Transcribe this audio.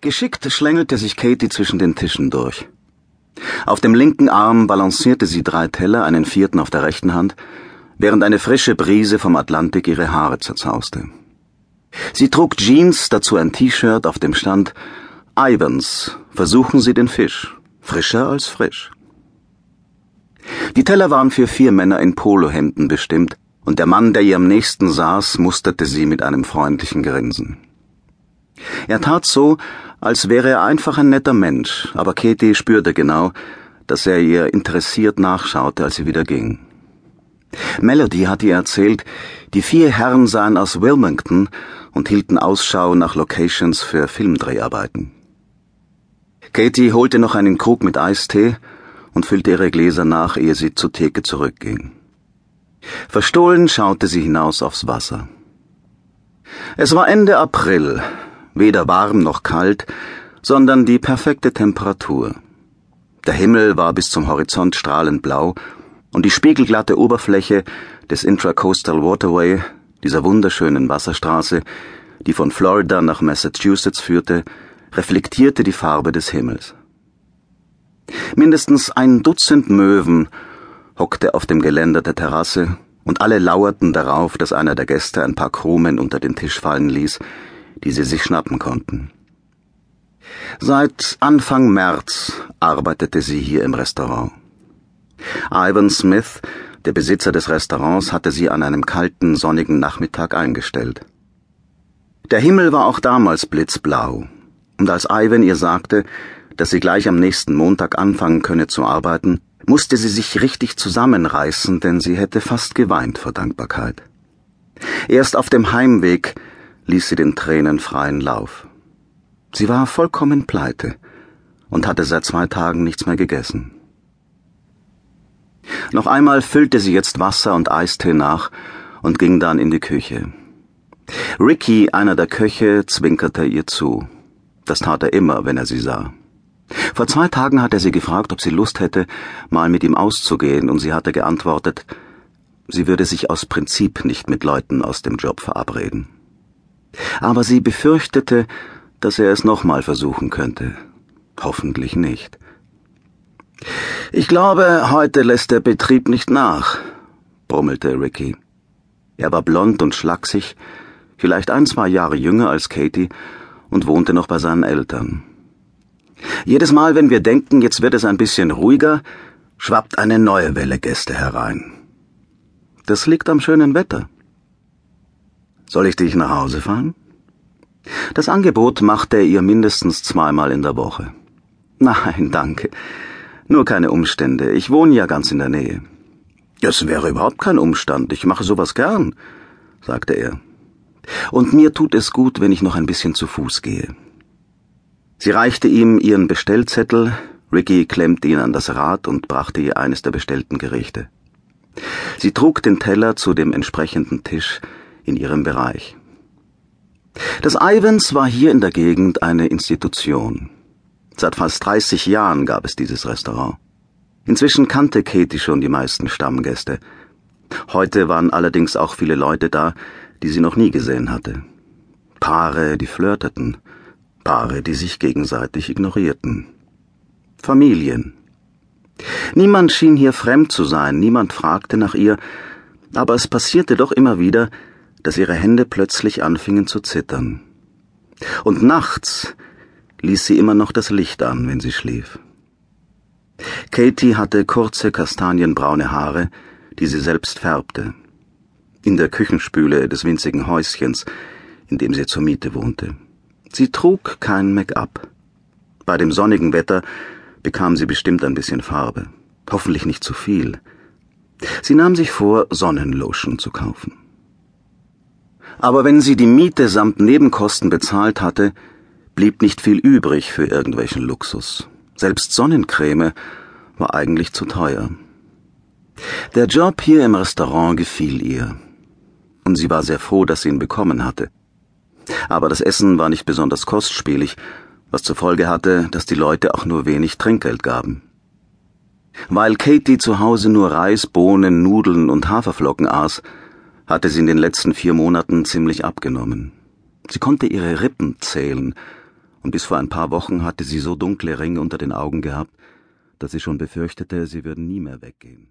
Geschickt schlängelte sich Katie zwischen den Tischen durch. Auf dem linken Arm balancierte sie drei Teller, einen vierten auf der rechten Hand, während eine frische Brise vom Atlantik ihre Haare zerzauste. Sie trug Jeans, dazu ein T-Shirt, auf dem stand Ivans, versuchen Sie den Fisch, frischer als frisch. Die Teller waren für vier Männer in Polohemden bestimmt, und der Mann, der ihr am nächsten saß, musterte sie mit einem freundlichen Grinsen. Er tat so, als wäre er einfach ein netter Mensch, aber Katie spürte genau, dass er ihr interessiert nachschaute, als sie wieder ging. Melody hatte ihr erzählt, die vier Herren seien aus Wilmington und hielten Ausschau nach Locations für Filmdreharbeiten. Katie holte noch einen Krug mit Eistee und füllte ihre Gläser nach, ehe sie zur Theke zurückging. Verstohlen schaute sie hinaus aufs Wasser. Es war Ende April, weder warm noch kalt, sondern die perfekte Temperatur. Der Himmel war bis zum Horizont strahlend blau und die spiegelglatte Oberfläche des Intracoastal Waterway, dieser wunderschönen Wasserstraße, die von Florida nach Massachusetts führte, reflektierte die Farbe des Himmels. Mindestens ein Dutzend Möwen hockte auf dem Geländer der Terrasse, und alle lauerten darauf, dass einer der Gäste ein paar Krumen unter den Tisch fallen ließ, die sie sich schnappen konnten. Seit Anfang März arbeitete sie hier im Restaurant. Ivan Smith, der Besitzer des Restaurants, hatte sie an einem kalten, sonnigen Nachmittag eingestellt. Der Himmel war auch damals blitzblau, und als Ivan ihr sagte, dass sie gleich am nächsten Montag anfangen könne zu arbeiten, musste sie sich richtig zusammenreißen, denn sie hätte fast geweint vor Dankbarkeit. Erst auf dem Heimweg ließ sie den Tränen freien Lauf. Sie war vollkommen pleite und hatte seit zwei Tagen nichts mehr gegessen. Noch einmal füllte sie jetzt Wasser und Eistee nach und ging dann in die Küche. Ricky, einer der Köche, zwinkerte ihr zu. Das tat er immer, wenn er sie sah. Vor zwei Tagen hat er sie gefragt, ob sie Lust hätte, mal mit ihm auszugehen, und sie hatte geantwortet, sie würde sich aus Prinzip nicht mit Leuten aus dem Job verabreden. Aber sie befürchtete, dass er es nochmal versuchen könnte. Hoffentlich nicht. Ich glaube, heute lässt der Betrieb nicht nach, brummelte Ricky. Er war blond und schlaksig, vielleicht ein, zwei Jahre jünger als Katie und wohnte noch bei seinen Eltern. Jedes Mal, wenn wir denken, jetzt wird es ein bisschen ruhiger, schwappt eine neue Welle Gäste herein. Das liegt am schönen Wetter. Soll ich dich nach Hause fahren? Das Angebot machte er ihr mindestens zweimal in der Woche. Nein, danke. Nur keine Umstände. Ich wohne ja ganz in der Nähe. Es wäre überhaupt kein Umstand. Ich mache sowas gern, sagte er. Und mir tut es gut, wenn ich noch ein bisschen zu Fuß gehe. Sie reichte ihm ihren Bestellzettel, Ricky klemmte ihn an das Rad und brachte ihr eines der bestellten Gerichte. Sie trug den Teller zu dem entsprechenden Tisch in ihrem Bereich. Das Ivans war hier in der Gegend eine Institution. Seit fast 30 Jahren gab es dieses Restaurant. Inzwischen kannte Katie schon die meisten Stammgäste. Heute waren allerdings auch viele Leute da, die sie noch nie gesehen hatte. Paare, die flirteten, Paare, die sich gegenseitig ignorierten. Familien. Niemand schien hier fremd zu sein, niemand fragte nach ihr, aber es passierte doch immer wieder, dass ihre Hände plötzlich anfingen zu zittern. Und nachts ließ sie immer noch das Licht an, wenn sie schlief. Katie hatte kurze kastanienbraune Haare, die sie selbst färbte. In der Küchenspüle des winzigen Häuschens, in dem sie zur Miete wohnte. Sie trug kein Make-up. Bei dem sonnigen Wetter bekam sie bestimmt ein bisschen Farbe. Hoffentlich nicht zu viel. Sie nahm sich vor, Sonnenlotion zu kaufen. Aber wenn sie die Miete samt Nebenkosten bezahlt hatte, blieb nicht viel übrig für irgendwelchen Luxus. Selbst Sonnencreme war eigentlich zu teuer. Der Job hier im Restaurant gefiel ihr. Und sie war sehr froh, dass sie ihn bekommen hatte. Aber das Essen war nicht besonders kostspielig, was zur Folge hatte, dass die Leute auch nur wenig Trinkgeld gaben. Weil Katie zu Hause nur Reis, Bohnen, Nudeln und Haferflocken aß, hatte sie in den letzten vier Monaten ziemlich abgenommen. Sie konnte ihre Rippen zählen Und bis vor ein paar Wochen hatte sie so dunkle Ringe unter den Augen gehabt, dass sie schon befürchtete, sie würden nie mehr weggehen.